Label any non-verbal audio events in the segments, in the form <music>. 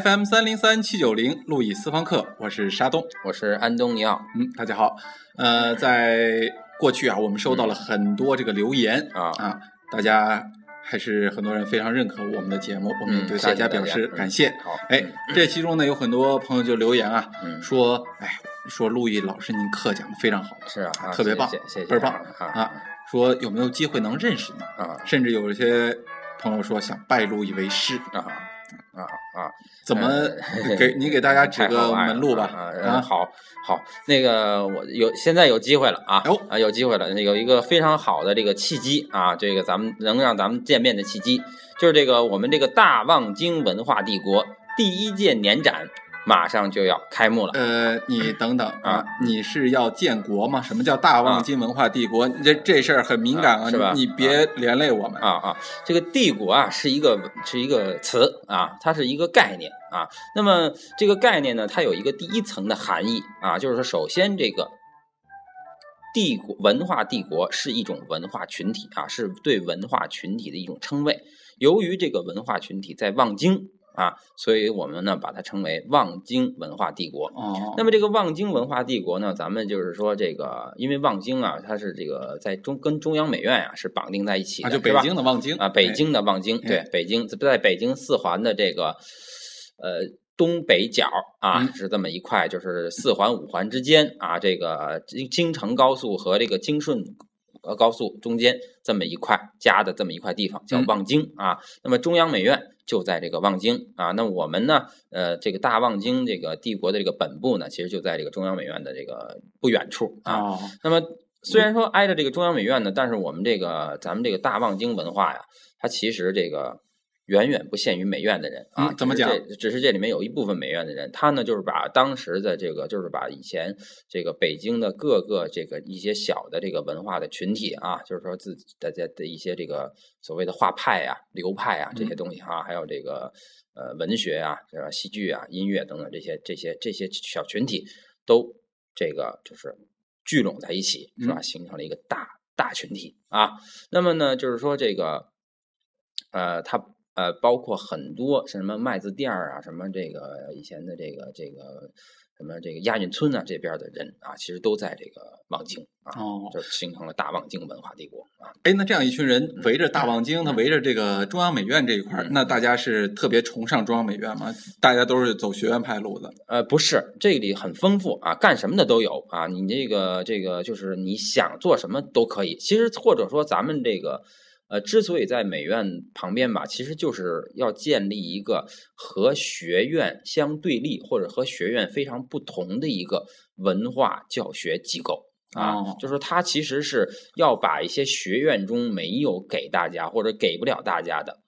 FM 三零三七九零路易私房课，我是沙东，我是安东尼奥。嗯，大家好。呃，在过去啊，我们收到了很多这个留言啊啊，大家还是很多人非常认可我们的节目，我们也对大家表示感谢。好，哎，这其中呢有很多朋友就留言啊，嗯说，哎，说路易老师您课讲的非常好，是啊，啊特别棒谢谢谢谢倍儿棒啊啊，说有没有机会能认识你？啊甚至有一些朋友说想拜路易为师，啊啊啊！怎么呃给你给大家指个 <laughs> 门路吧？啊，啊好好，那个我有现在有机会了啊哟啊，有机会了，有一个非常好的这个契机啊，这个咱们能让咱们见面的契机，就是这个我们这个大望京文化帝国第一届年展马上就要开幕了。呃，你等等啊啊，你是要建国吗？什么叫大望京文化帝国？这这事儿很敏感啊是吧你你别连累我们。啊啊，这个帝国啊是一个是一个词啊，它是一个概念啊。那么这个概念呢，它有一个第一层的含义啊，就是说，首先这个帝国文化帝国是一种文化群体啊，是对文化群体的一种称谓。由于这个文化群体在望京啊，所以我们呢把它称为望京文化帝国。哦，那么这个望京文化帝国呢，咱们就是说这个，因为望京啊，它是这个在中跟中央美院啊是绑定在一起的，啊，就北京的望京啊，北哎京的望京，对哎，北京在北京四环的这个呃东北角啊，嗯是这么一块，就是四环五环之间啊，这个京京承高速和这个京顺。呃，高速中间这么一块夹的这么一块地方叫嗯望京啊，那么中央美院就在这个望京啊。那我们呢，呃，这个大望京这个帝国的这个本部呢，其实就在这个中央美院的这个不远处啊。哦，那么虽然说挨着这个中央美院呢，但是我们这个咱们这个大望京文化呀，它其实这个远远不限于美院的人啊。嗯怎么讲只是这？只是这里面有一部分美院的人，他呢就是把当时的这个，就是把以前这个北京的各个这个一些小的这个文化的群体啊，就是说自己大家的一些这个所谓的画派啊、流派啊这些东西啊，还有这个呃文学啊、是吧？戏剧啊、音乐等等这些这些这些小群体都这个就是聚拢在一起，是吧？形成了一个大大群体啊。那么呢，就是说这个呃，它呃包括很多什么麦子店儿啊，什么这个以前的这个这个什么这个亚运村啊这边的人啊，其实都在这个望京啊，哦就形成了大望京文化帝国啊。哎，那这样一群人围着大望京，他围着这个中央美院这一块儿，嗯那大家是特别崇尚中央美院吗？大家都是走学院派路子？呃，不是，这里很丰富啊，干什么的都有啊。你这个这个就是你想做什么都可以。其实或者说咱们这个呃，之所以在美院旁边吧，其实就是要建立一个和学院相对立或者和学院非常不同的一个文化教学机构。啊哦，就是说，它其实是要把一些学院中没有给大家或者给不了大家的，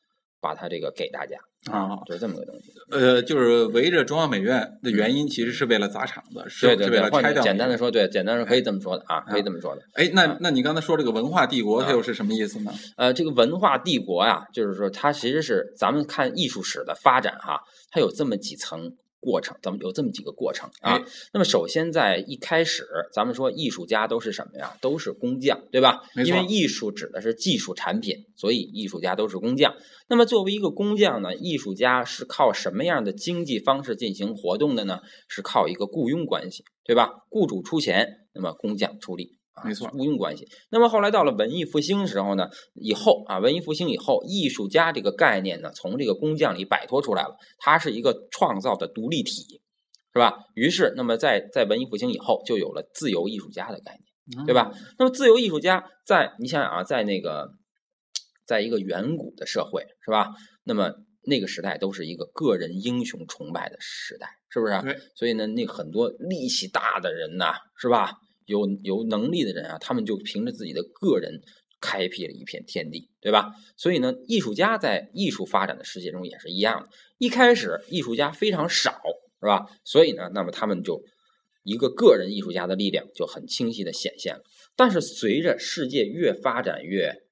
把它这个给大家啊就是这么个东西。呃，就是围着中央美院的原因，其实是为了砸场子，是为了拆掉简单的说，对，简单的说可以这么说的啊，可以这么说的。哎，那啊那你刚才说这个文化帝国，它啊又是什么意思呢？呃，这个文化帝国呀，就是说它其实是咱们看艺术史的发展哈，它有这么几层过程，咱们有这么几个过程啊。哎那么首先在一开始，咱们说艺术家都是什么呀？都是工匠，对吧？因为艺术指的是技术产品，所以艺术家都是工匠。那么作为一个工匠呢，艺术家是靠什么样的经济方式进行活动的呢？是靠一个雇佣关系，对吧？雇主出钱，那么工匠出力。啊没错雇佣关系。那么后来到了文艺复兴时候呢，以后啊，文艺复兴以后，艺术家这个概念呢，从这个工匠里摆脱出来了，它是一个创造的独立体，是吧？于是，那么在在文艺复兴以后，就有了自由艺术家的概念。对吧？那么自由艺术家在你想想啊，在那个，在一个远古的社会，是吧？那么那个时代都是一个个人英雄崇拜的时代，是不是所以呢，那很多力气大的人呐，是吧？有有能力的人啊，他们就凭着自己的个人开辟了一片天地，对吧？所以呢，艺术家在艺术发展的世界中也是一样的。一开始艺术家非常少，是吧？所以呢，那么他们就一个个人艺术家的力量就很清晰的显现了。但是随着世界越发展越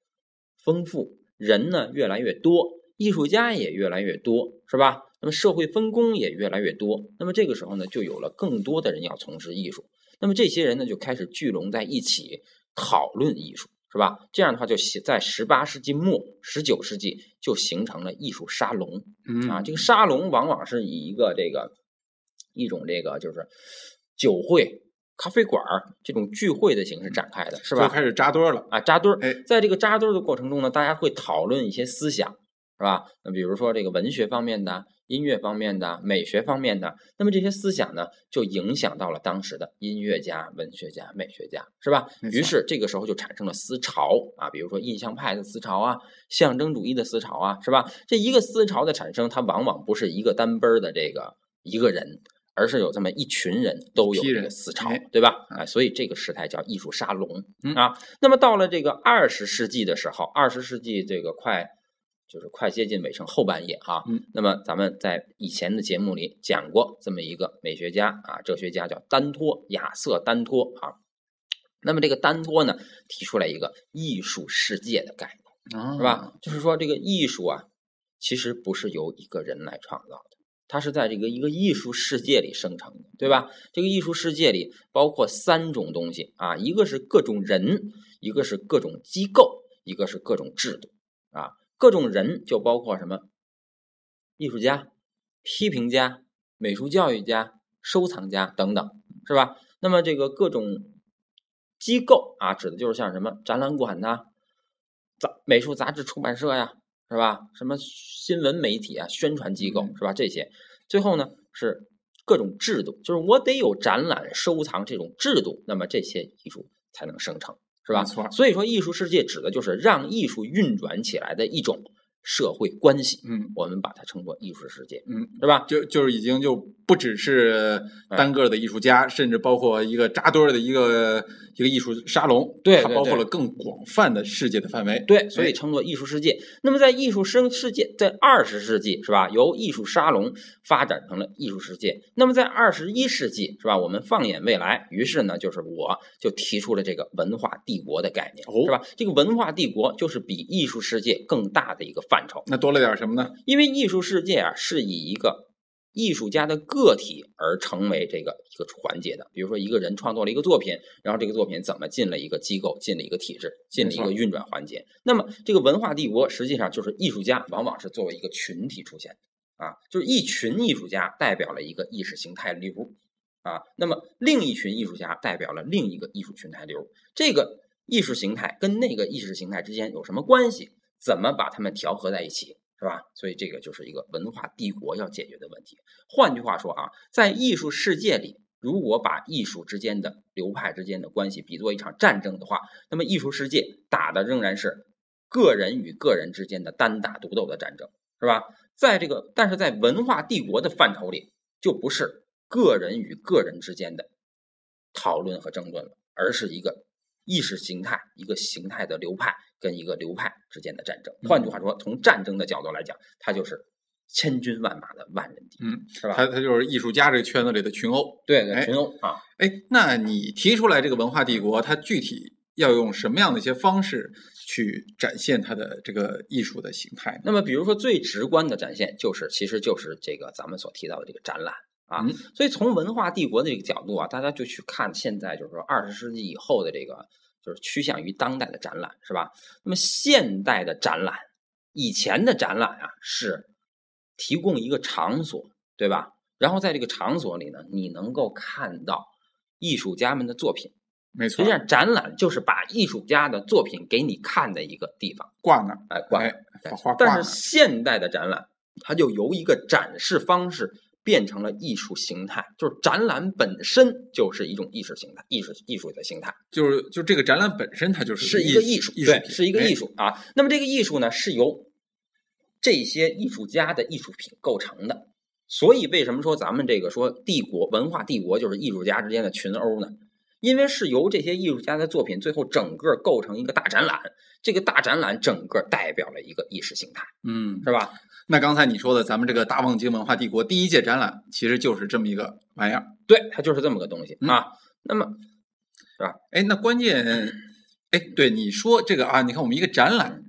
丰富，人呢越来越多，艺术家也越来越多，是吧？那么社会分工也越来越多，那么这个时候呢，就有了更多的人要从事艺术。那么这些人呢，就开始聚拢在一起讨论艺术，是吧？这样的话就在十八世纪末、十九世纪就形成了艺术沙龙。嗯啊，这个沙龙往往是以一个这个一种这个就是酒会、咖啡馆这种聚会的形式展开的，是吧？就开始扎堆了啊，扎堆儿。哎，在这个扎堆儿的过程中呢，大家会讨论一些思想，是吧？那比如说这个文学方面的。音乐方面的、美学方面的，那么这些思想呢，就影响到了当时的音乐家、文学家、美学家，是吧？于是这个时候就产生了思潮啊，比如说印象派的思潮啊，象征主义的思潮啊，是吧？这一个思潮的产生，它往往不是一个单奔儿的这个一个人，而是有这么一群人都有这个思潮，对吧？啊，所以这个时代叫艺术沙龙啊。那么到了这个二十世纪的时候，二十世纪这个快。就是快接近尾声后半夜哈，嗯，那么咱们在以前的节目里讲过这么一个美学家啊，哲学家叫丹托，亚瑟丹托啊。那么这个丹托呢，提出来一个艺术世界的概念，是吧？就是说这个艺术啊，其实不是由一个人来创造的，它是在这个一个艺术世界里生成的，对吧？这个艺术世界里包括三种东西啊，一个是各种人，一个是各种机构，一个是各种制度啊。各种人就包括什么？艺术家、批评家、美术教育家、收藏家等等，是吧？那么这个各种机构啊，指的就是像什么展览馆呐、杂美术杂志出版社呀，是吧？什么新闻媒体啊、宣传机构，是吧？这些。最后呢，是各种制度，就是我得有展览、收藏这种制度，那么这些艺术才能生成。是吧？所以说，艺术世界指的就是让艺术运转起来的一种社会关系。嗯，我们把它称作艺术世界。嗯，是吧？就就是已经就不只是单个的艺术家，甚至包括一个扎堆儿的一个一个艺术沙龙。对，它包括了更广泛的世界的范围。对，所以称作艺术世界。那么在艺术生世界，在二十世纪是吧？由艺术沙龙发展成了艺术世界。那么在二十一世纪是吧？我们放眼未来，于是呢，就是我就提出了这个文化帝国的概念，是吧？这个文化帝国就是比艺术世界更大的一个范畴。那多了点什么呢？因为艺术世界啊，是以一个艺术家的个体而成为这个一个环节的。比如说，一个人创作了一个作品，然后这个作品怎么进了一个机构，进了一个体制，进了一个运转环节。那么，这个文化帝国实际上就是艺术家往往是作为一个群体出现的啊，就是一群艺术家代表了一个意识形态流啊，那么另一群艺术家代表了另一个艺术形态流。这个艺术形态跟那个意识形态之间有什么关系？怎么把它们调和在一起，是吧？所以这个就是一个文化帝国要解决的问题。换句话说啊，在艺术世界里，如果把艺术之间的流派之间的关系比作一场战争的话，那么艺术世界打的仍然是个人与个人之间的单打独斗的战争，是吧？在这个，但是在文化帝国的范畴里，就不是个人与个人之间的讨论和争论了，而是一个意识形态、一个形态的流派跟一个流派之间的战争。换句话说，从战争的角度来讲，它就是千军万马的万人敌，嗯，是吧？它它就是艺术家这个圈子里的群殴，对对，群殴啊。哎，那你提出来这个文化帝国，它具体要用什么样的一些方式去展现它的这个艺术的形态？那么，比如说最直观的展现，就是其实就是这个咱们所提到的这个展览。啊，所以从文化帝国的这个角度啊，大家就去看现在就是说二十世纪以后的这个，就是趋向于当代的展览，是吧？那么现代的展览，以前的展览啊是提供一个场所，对吧？然后在这个场所里呢，你能够看到艺术家们的作品，没错。实际上，展览就是把艺术家的作品给你看的一个地方，挂那儿，哎，挂。画画但是现代的展览，它就由一个展示方式。变成了艺术形态，就是展览本身就是一种意识形态，艺术艺术的形态，就是就这个展览本身它就是是一个艺术，对，是一个艺术啊。那么这个艺术呢，是由这些艺术家的艺术品构成的。所以为什么说咱们这个说帝国文化帝国就是艺术家之间的群殴呢？因为是由这些艺术家的作品最后整个构成一个大展览，这个大展览整个代表了一个意识形态，嗯，是吧？那刚才你说的，咱们这个大望京文化帝国第一届展览，其实就是这么一个玩意儿，对，它就是这么个东西啊。那么，是吧？哎，那关键，哎，对你说这个啊，你看我们一个展览，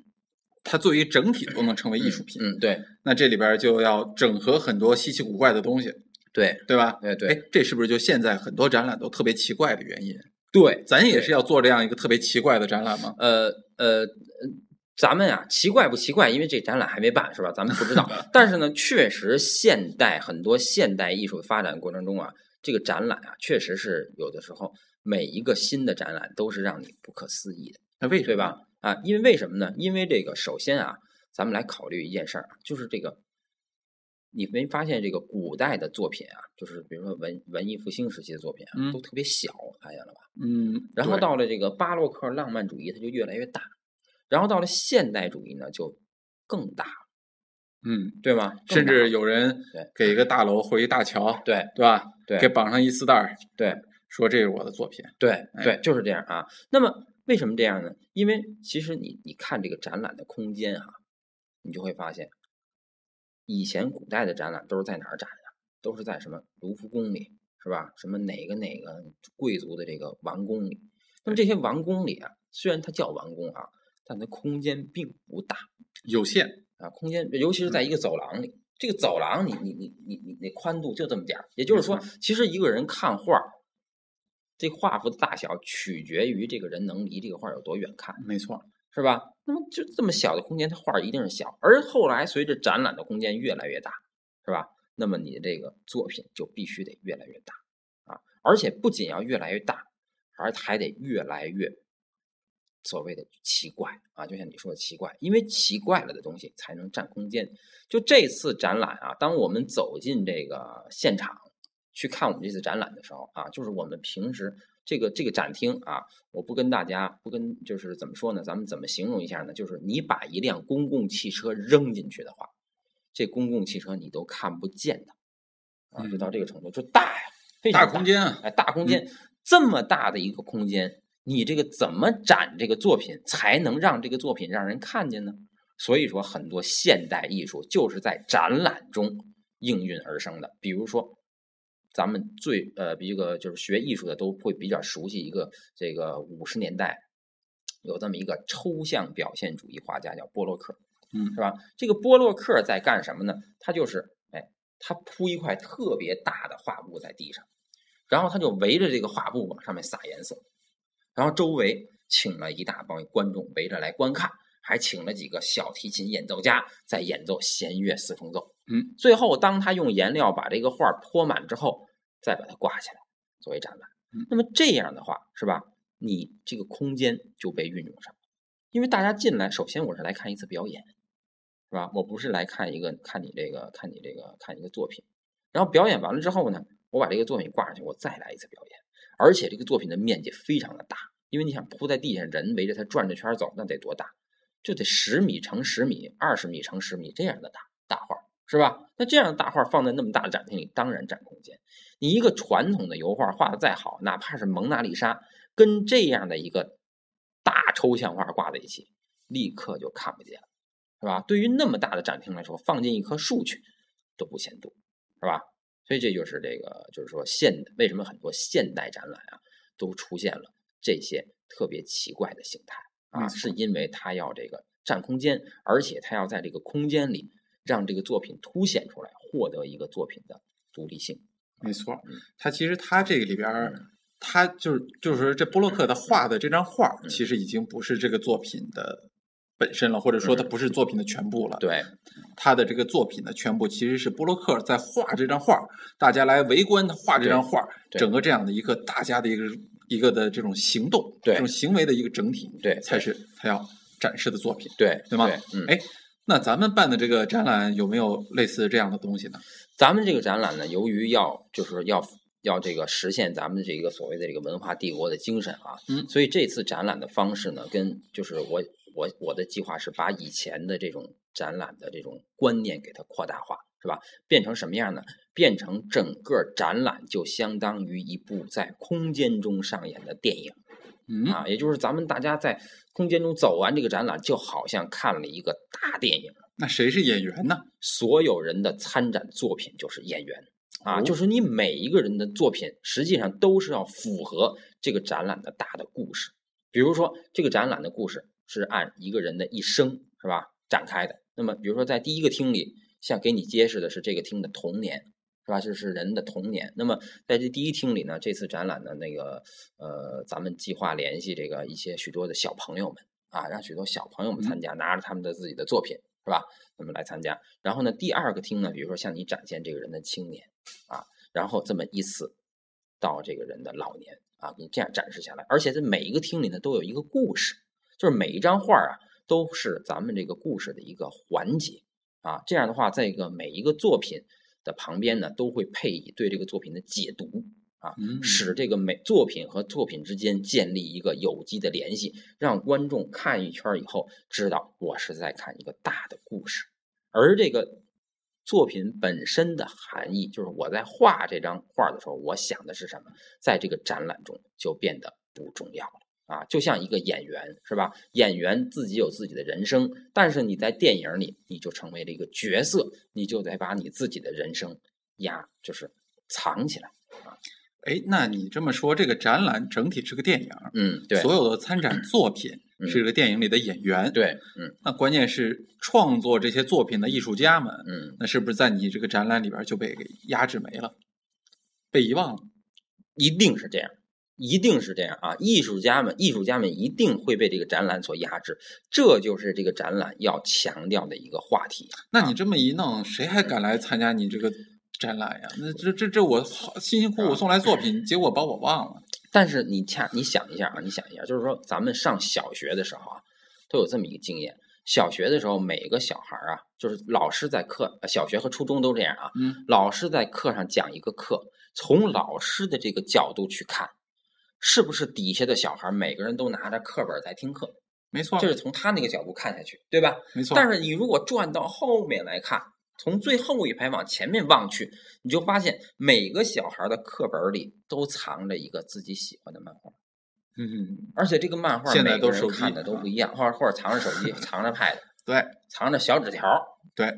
它作为整体都能成为艺术品，嗯，对。那这里边就要整合很多稀奇古怪的东西，对，对吧？对对。哎，这是不是就现在很多展览都特别奇怪的原因？对，咱也是要做这样一个特别奇怪的展览吗？呃呃，咱们啊，奇怪不奇怪？因为这展览还没办，是吧？咱们不知道。<laughs> 但是呢，确实现代很多现代艺术发展过程中啊，这个展览啊，确实是有的时候每一个新的展览都是让你不可思议的。那为对吧？啊，因为为什么呢？因为这个，首先啊，咱们来考虑一件事儿啊，就是这个，你没发现这个古代的作品啊，就是比如说文文艺复兴时期的作品啊，都特别小，发现了吧？嗯。然后到了这个巴洛克浪漫主义，它就越来越大，然后到了现代主义呢，就更大。嗯，对吗？甚至有人给一个大楼或一大桥，对对吧？对，给绑上一丝带儿，对，说这是我的作品。对对，就是这样啊。那么。为什么这样呢？因为其实你你看这个展览的空间哈，你就会发现，以前古代的展览都是在哪儿展呀？都是在什么卢浮宫里，是吧？什么哪个哪个贵族的这个王宫里？那么这些王宫里啊，虽然它叫王宫啊，但它空间并不大，有限啊，空间尤其是在一个走廊里，这个走廊你你你你你那宽度就这么点儿，也就是说，其实一个人看画。这画幅的大小取决于这个人能离这个画有多远看，没错，是吧？那么就这么小的空间，它画一定是小。而后来随着展览的空间越来越大，是吧？那么你的这个作品就必须得越来越大啊！而且不仅要越来越大，而还得越来越所谓的奇怪啊！就像你说的奇怪，因为奇怪了的东西才能占空间。就这次展览啊，当我们走进这个现场。去看我们这次展览的时候啊，就是我们平时这个这个展厅啊，我不跟大家不跟就是怎么说呢？咱们怎么形容一下呢？就是你把一辆公共汽车扔进去的话，这公共汽车你都看不见的啊，就到这个程度，就大呀，大空间啊，哎，大空间，这么大的一个空间，你这个怎么展这个作品才能让这个作品让人看见呢？所以说，很多现代艺术就是在展览中应运而生的，比如说。咱们最呃，一个就是学艺术的都会比较熟悉一个这个五十年代有这么一个抽象表现主义画家叫波洛克，嗯，是吧？这个波洛克在干什么呢？他就是哎，他铺一块特别大的画布在地上，然后他就围着这个画布往上面撒颜色，然后周围请了一大帮观众围着来观看。还请了几个小提琴演奏家在演奏弦乐四重奏。嗯，最后当他用颜料把这个画泼满之后，再把它挂起来作为展览。那么这样的话，是吧？你这个空间就被运用上，因为大家进来，首先我是来看一次表演，是吧？我不是来看一个看你这个看你这个看一个作品。然后表演完了之后呢，我把这个作品挂上去，我再来一次表演。而且这个作品的面积非常的大，因为你想铺在地上，人围着它转着圈走，那得多大？就得十米乘十米，二十米乘十米这样的大大画，是吧？那这样的大画放在那么大的展厅里，当然占空间。你一个传统的油画画的再好，哪怕是蒙娜丽莎，跟这样的一个大抽象画挂在一起，立刻就看不见了，是吧？对于那么大的展厅来说，放进一棵树去都不嫌多，是吧？所以这就是这个，就是说现为什么很多现代展览啊，都出现了这些特别奇怪的形态。啊，是因为它要这个占空间，而且它要在这个空间里让这个作品凸显出来，获得一个作品的独立性。没错，它其实它这个里边，他就是就是说，这波洛克的画的这张画，其实已经不是这个作品的本身了，或者说它不是作品的全部了。对，他的这个作品呢全部其实是波洛克在画这张画，大家来围观他画这张画，整个这样的一个大家的一个。一个的这种行动，这种行为的一个整体，对，才是他要展示的作品，对，对吗？嗯，哎，那咱们办的这个展览有没有类似这样的东西呢？咱们这个展览呢，由于要就是要要这个实现咱们这个所谓的这个文化帝国的精神啊，嗯，所以这次展览的方式呢，跟就是我我我的计划是把以前的这种展览的这种观念给它扩大化。是吧？变成什么样呢？变成整个展览就相当于一部在空间中上演的电影，嗯啊，也就是咱们大家在空间中走完这个展览，就好像看了一个大电影。那谁是演员呢？所有人的参展作品就是演员啊，就是你每一个人的作品，实际上都是要符合这个展览的大的故事。比如说，这个展览的故事是按一个人的一生是吧展开的。那么，比如说在第一个厅里。像给你揭示的是这个厅的童年，是吧？这是人的童年。那么在这第一厅里呢，这次展览的那个呃，咱们计划联系这个一些许多的小朋友们啊，让许多小朋友们参加，拿着他们的自己的作品，是吧？那么来参加。然后呢，第二个厅呢，比如说向你展现这个人的青年啊，然后这么依次到这个人的老年啊，给你这样展示下来。而且在每一个厅里呢，都有一个故事，就是每一张画啊，都是咱们这个故事的一个环节啊。这样的话，在一个每一个作品。的旁边呢，都会配以对这个作品的解读啊，使这个每作品和作品之间建立一个有机的联系，让观众看一圈以后知道我是在看一个大的故事，而这个作品本身的含义，就是我在画这张画的时候，我想的是什么，在这个展览中就变得不重要了。啊，就像一个演员是吧？演员自己有自己的人生，但是你在电影里，你就成为了一个角色，你就得把你自己的人生压，就是藏起来啊。哎，那你这么说，这个展览整体是个电影，嗯，对，所有的参展作品是这个电影里的演员，对，嗯，那关键是创作这些作品的艺术家们，嗯，那是不是在你这个展览里边就被给压制没了，被遗忘了？一定是这样。一定是这样啊！艺术家们，艺术家们一定会被这个展览所压制，这就是这个展览要强调的一个话题。那你这么一弄，谁还敢来参加你这个展览呀？那这这这我好辛辛苦苦送来作品，结果把我忘了。但是你恰你想一下啊，你想一下，就是说咱们上小学的时候啊，都有这么一个经验：小学的时候，每个小孩啊，就是老师在课，小学和初中都这样啊。嗯。老师在课上讲一个课，从老师的这个角度去看。是不是底下的小孩每个人都拿着课本在听课？没错，就是从他那个角度看下去，对吧？没错。但是你如果转到后面来看，从最后一排往前面望去，你就发现每个小孩的课本里都藏着一个自己喜欢的漫画。嗯，而且这个漫画现在都看的都不一样，或者或者藏着手机，藏着 Pad，对，藏着小纸条，对，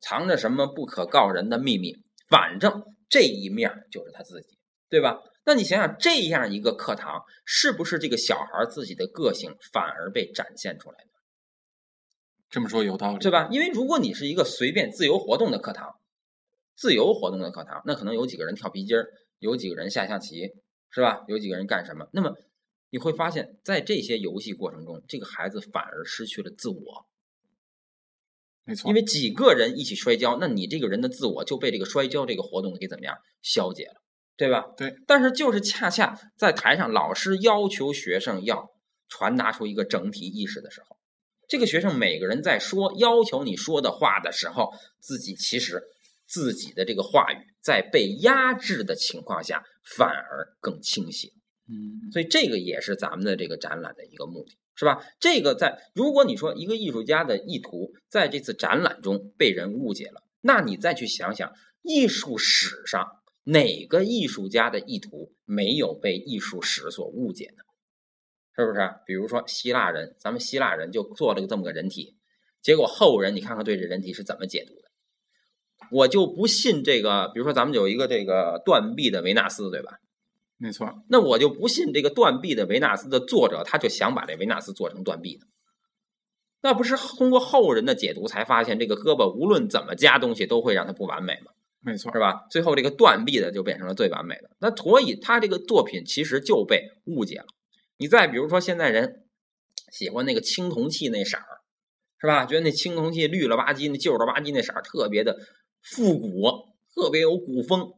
藏着什么不可告人的秘密。反正这一面就是他自己，对吧？那你想想，这样一个课堂，是不是这个小孩自己的个性反而被展现出来的？这么说有道理，对吧？因为如果你是一个随便自由活动的课堂，自由活动的课堂，那可能有几个人跳皮筋儿，有几个人下象棋，是吧？有几个人干什么？那么你会发现在这些游戏过程中，这个孩子反而失去了自我。没错，因为几个人一起摔跤，那你这个人的自我就被这个摔跤这个活动给怎么样消解了？对吧？对，但是就是恰恰在台上，老师要求学生要传达出一个整体意识的时候，这个学生每个人在说要求你说的话的时候，自己其实自己的这个话语在被压制的情况下，反而更清晰。嗯，所以这个也是咱们的这个展览的一个目的，是吧？这个在如果你说一个艺术家的意图在这次展览中被人误解了，那你再去想想艺术史上。哪个艺术家的意图没有被艺术史所误解呢？是不是？比如说希腊人，咱们希腊人就做了个这么个人体，结果后人你看看对这人体是怎么解读的？我就不信这个，比如说咱们有一个这个断臂的维纳斯，对吧？没错。那我就不信这个断臂的维纳斯的作者，他就想把这维纳斯做成断臂的。那不是通过后人的解读才发现，这个胳膊无论怎么加东西都会让它不完美吗？没错，是吧？最后这个断臂的就变成了最完美的。那所以他这个作品其实就被误解了。你再比如说，现在人喜欢那个青铜器那色儿，是吧？觉得那青铜器绿了吧唧、那旧了吧唧那色儿特别的复古，特别有古风。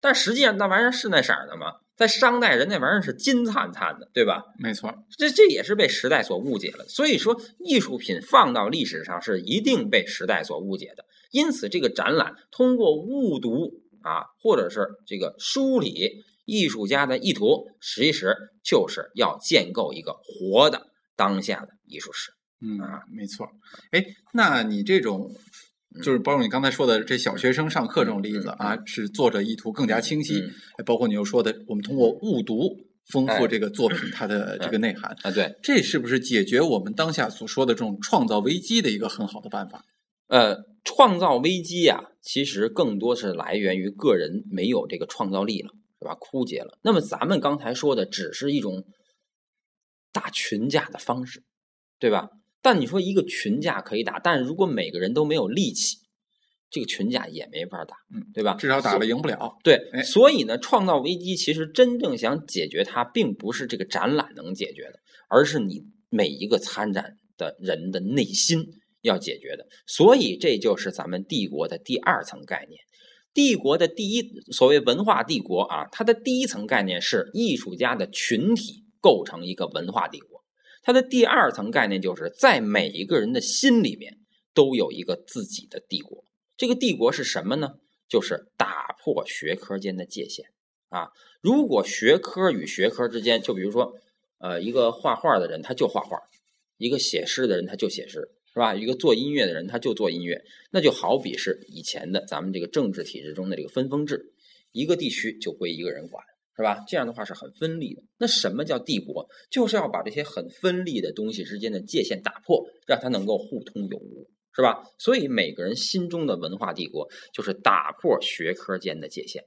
但实际上那玩意儿是那色儿的吗？在商代人那玩意儿是金灿灿的，对吧？没错，这这也是被时代所误解了。所以说，艺术品放到历史上是一定被时代所误解的。因此，这个展览通过误读啊，或者是这个梳理艺术家的意图，其实就是要建构一个活的当下的艺术史。嗯啊，没错。哎，那你这种。就是包括你刚才说的这小学生上课这种例子啊，是作者意图更加清晰。包括你又说的，我们通过误读丰富这个作品它的这个内涵啊，对，这是不是解决我们当下所说的这种创造危机的一个很好的办法？呃，创造危机呀，其实更多是来源于个人没有这个创造力了，是吧？枯竭了。那么咱们刚才说的只是一种打群架的方式，对吧？但你说一个群架可以打，但是如果每个人都没有力气，这个群架也没法打，嗯，对吧？至少打了赢不了。对，哎所以呢，创造危机其实真正想解决它，并不是这个展览能解决的，而是你每一个参展的人的内心要解决的。所以这就是咱们帝国的第二层概念。帝国的第一所谓文化帝国啊，它的第一层概念是艺术家的群体构成一个文化帝国。它的第二层概念就是在每一个人的心里面都有一个自己的帝国。这个帝国是什么呢？就是打破学科间的界限啊！如果学科与学科之间，就比如说，呃，一个画画的人他就画画，一个写诗的人他就写诗，是吧？一个做音乐的人他就做音乐，那就好比是以前的咱们这个政治体制中的这个分封制，一个地区就归一个人管，是吧？这样的话是很分立的。那什么叫帝国？就是要把这些很分立的东西之间的界限打破，让它能够互通有无。是吧？所以每个人心中的文化帝国就是打破学科间的界限。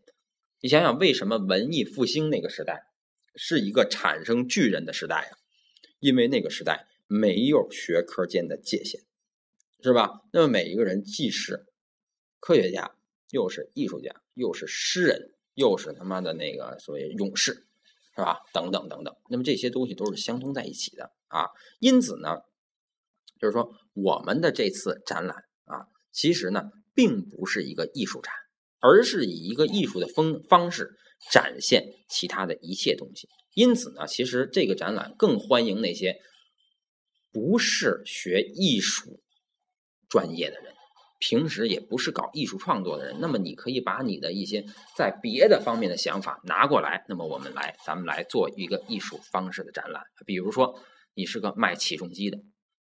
你想想，为什么文艺复兴那个时代是一个产生巨人的时代啊？因为那个时代没有学科间的界限，是吧？那么每一个人既是科学家，又是艺术家，又是诗人，又是他妈的那个所谓勇士，是吧？等等等等。那么这些东西都是相通在一起的啊。因此呢。就是说，我们的这次展览啊，其实呢，并不是一个艺术展，而是以一个艺术的风方式展现其他的一切东西。因此呢，其实这个展览更欢迎那些不是学艺术专业的人，平时也不是搞艺术创作的人。那么，你可以把你的一些在别的方面的想法拿过来，那么我们来，咱们来做一个艺术方式的展览。比如说，你是个卖起重机的。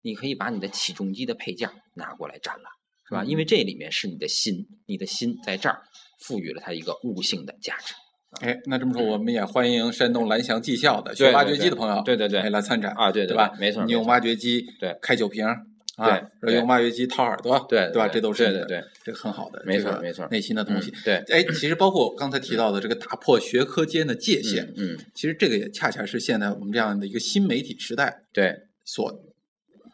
你可以把你的起重机的配件拿过来展览，是吧？因为这里面是你的心，你的心在这儿赋予了它一个悟性的价值。哎，那这么说，我们也欢迎山东蓝翔技校的学挖掘机的朋友，对对对，来参展啊，对对吧？没错，你用挖掘机对开酒瓶，对，用挖掘机掏耳朵，对对吧？这都是对对，这个很好的，没错没错，内心的东西。对，哎，其实包括刚才提到的这个打破学科间的界限，嗯，其实这个也恰恰是现在我们这样的一个新媒体时代对所。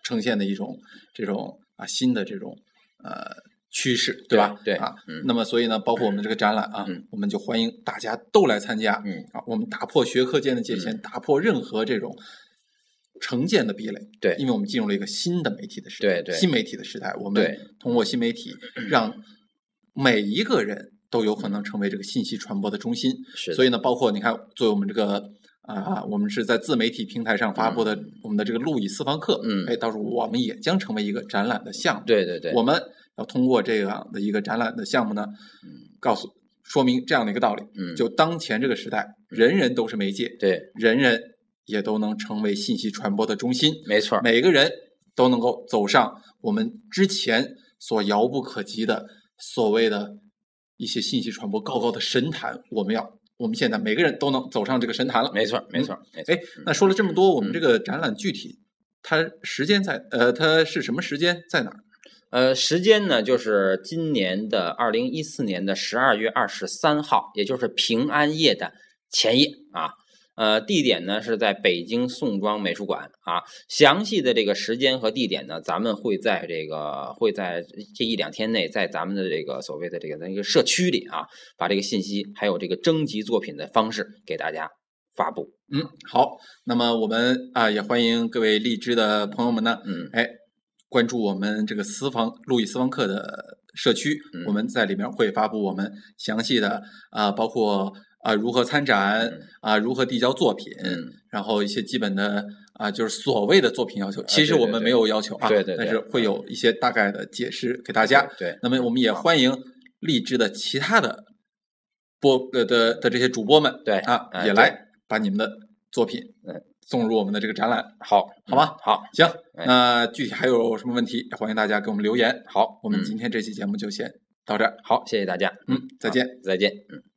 呈现的一种这种啊新的这种呃趋势，对吧？对啊，那么所以呢，包括我们这个展览啊，嗯，我们就欢迎大家都来参加，嗯啊，我们打破学科间的界限，打破任何这种成见的壁垒，对，因为我们进入了一个新的媒体的时代，对对，新媒体的时代，我们通过新媒体让每一个人都有可能成为这个信息传播的中心，是，所以呢，包括你看，作为我们这个。啊，我们是在自媒体平台上发布的我们的这个路易私房课，嗯，哎，到时候我们也将成为一个展览的项目，对对对，我们要通过这样的一个展览的项目呢，告诉说明这样的一个道理，嗯，就当前这个时代，人人都是媒介，对，人人也都能成为信息传播的中心，没错，每个人都能够走上我们之前所遥不可及的所谓的一些信息传播高高的神坛，我们要。我们现在每个人都能走上这个神坛了，没错，没错。哎，那说了这么多，我们这个展览具体它时间在呃，它是什么时间在哪儿？呃，时间呢，就是今年的二零一四年的十二月二十三号，也就是平安夜的前夜啊。呃，地点呢是在北京宋庄美术馆啊。详细的这个时间和地点呢，咱们会在这个会在这一两天内，在咱们的这个所谓的这个那个社区里啊，把这个信息还有这个征集作品的方式给大家发布。嗯，好。那么我们啊也欢迎各位荔枝的朋友们呢，嗯，哎，关注我们这个私房路易私房课的社区，我们在里面会发布我们详细的啊，包括。啊，如何参展啊？如何递交作品？然后一些基本的啊，就是所谓的作品要求，其实我们没有要求啊，对对，但是会有一些大概的解释给大家。对，那么我们也欢迎荔枝的其他的播的的的这些主播们，对啊，也来把你们的作品嗯送入我们的这个展览。好，好吗，好，行。那具体还有什么问题，欢迎大家给我们留言。好，我们今天这期节目就先到这儿。好，谢谢大家。嗯，再见，再见。嗯。